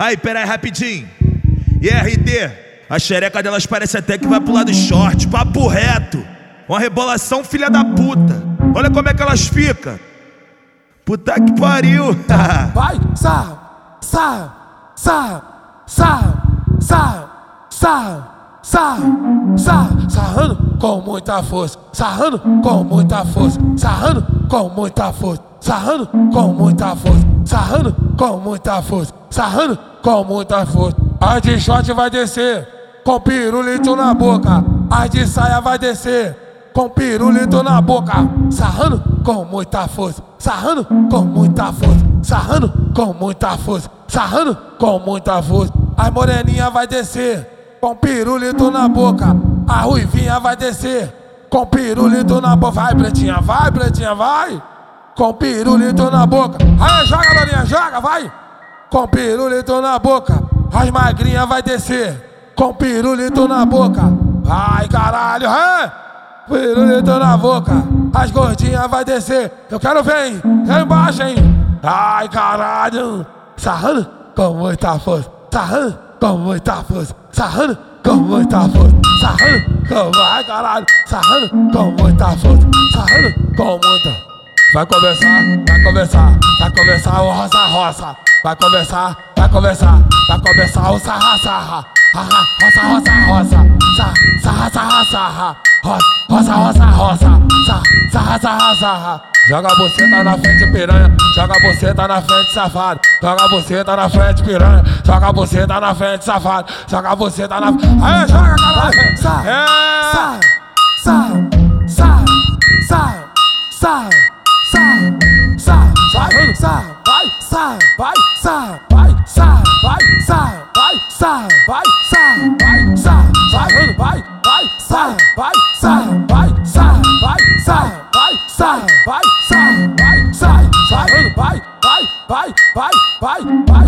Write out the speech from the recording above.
Aí, peraí, rapidinho. E a xereca delas parece até que vai pular do short, papo reto. Uma rebolação filha da puta. Olha como é que elas ficam. Puta que pariu. vai, sa, sa, sa, sa, sa, sa, sa, sa, sarrando com muita força, sarrando com muita força, sarrando com muita força, sarrando com muita força, sarrando com muita força sarrando com muita força. As de short vai descer, com pirulito na boca, as de saia vai descer. Com pirulito na boca, sarrando com muita força, sarrando com muita força, sarrando com muita força, sarrando com muita força. As moreninha vai descer, com pirulito na boca, a ruivinha vai descer, com pirulito na boca. Vai, pretinha, vai, pretinha, vai, com pirulito na boca. Aí, joga, Dorinha, joga, vai, com pirulito na boca. As magrinha vai descer, com pirulito na boca. Ai, caralho, é? pirulito na boca, as gordinhas vai descer. Eu quero ver, hein? Lá embaixo, hein? Ai, caralho. Sarrando com muita força, sarrando com muita força, sarrando com muita força, sarrando com. Ai, caralho. Sarrando com muita força, sarrando com muita. Vai conversar, vai conversar, vai conversar o roça roça. Vai conversar, vai conversar, vai conversar o sarra sarra. Roça roça roça, sarra sarra sarra. Roça, roça, roça, sarra, sarra, sarra. Joga você tá na frente, piranha. Joga você tá na frente, safado. Joga você tá na frente, piranha. Joga você tá na frente, safado. Joga você tá na. Aí, joga, caralho. Sarra, é. sarra, vai, sarra, vai, sarra, vai, sarra, vai, sarra, vai, sarra, vai, sarra, vai, sarra, vai, vai, vai, sarra, vai sai, vai, sai, vai, sai, vai, sai, vai, sai, vai, sai, sai, vai, vai, vai, vai, vai, vai.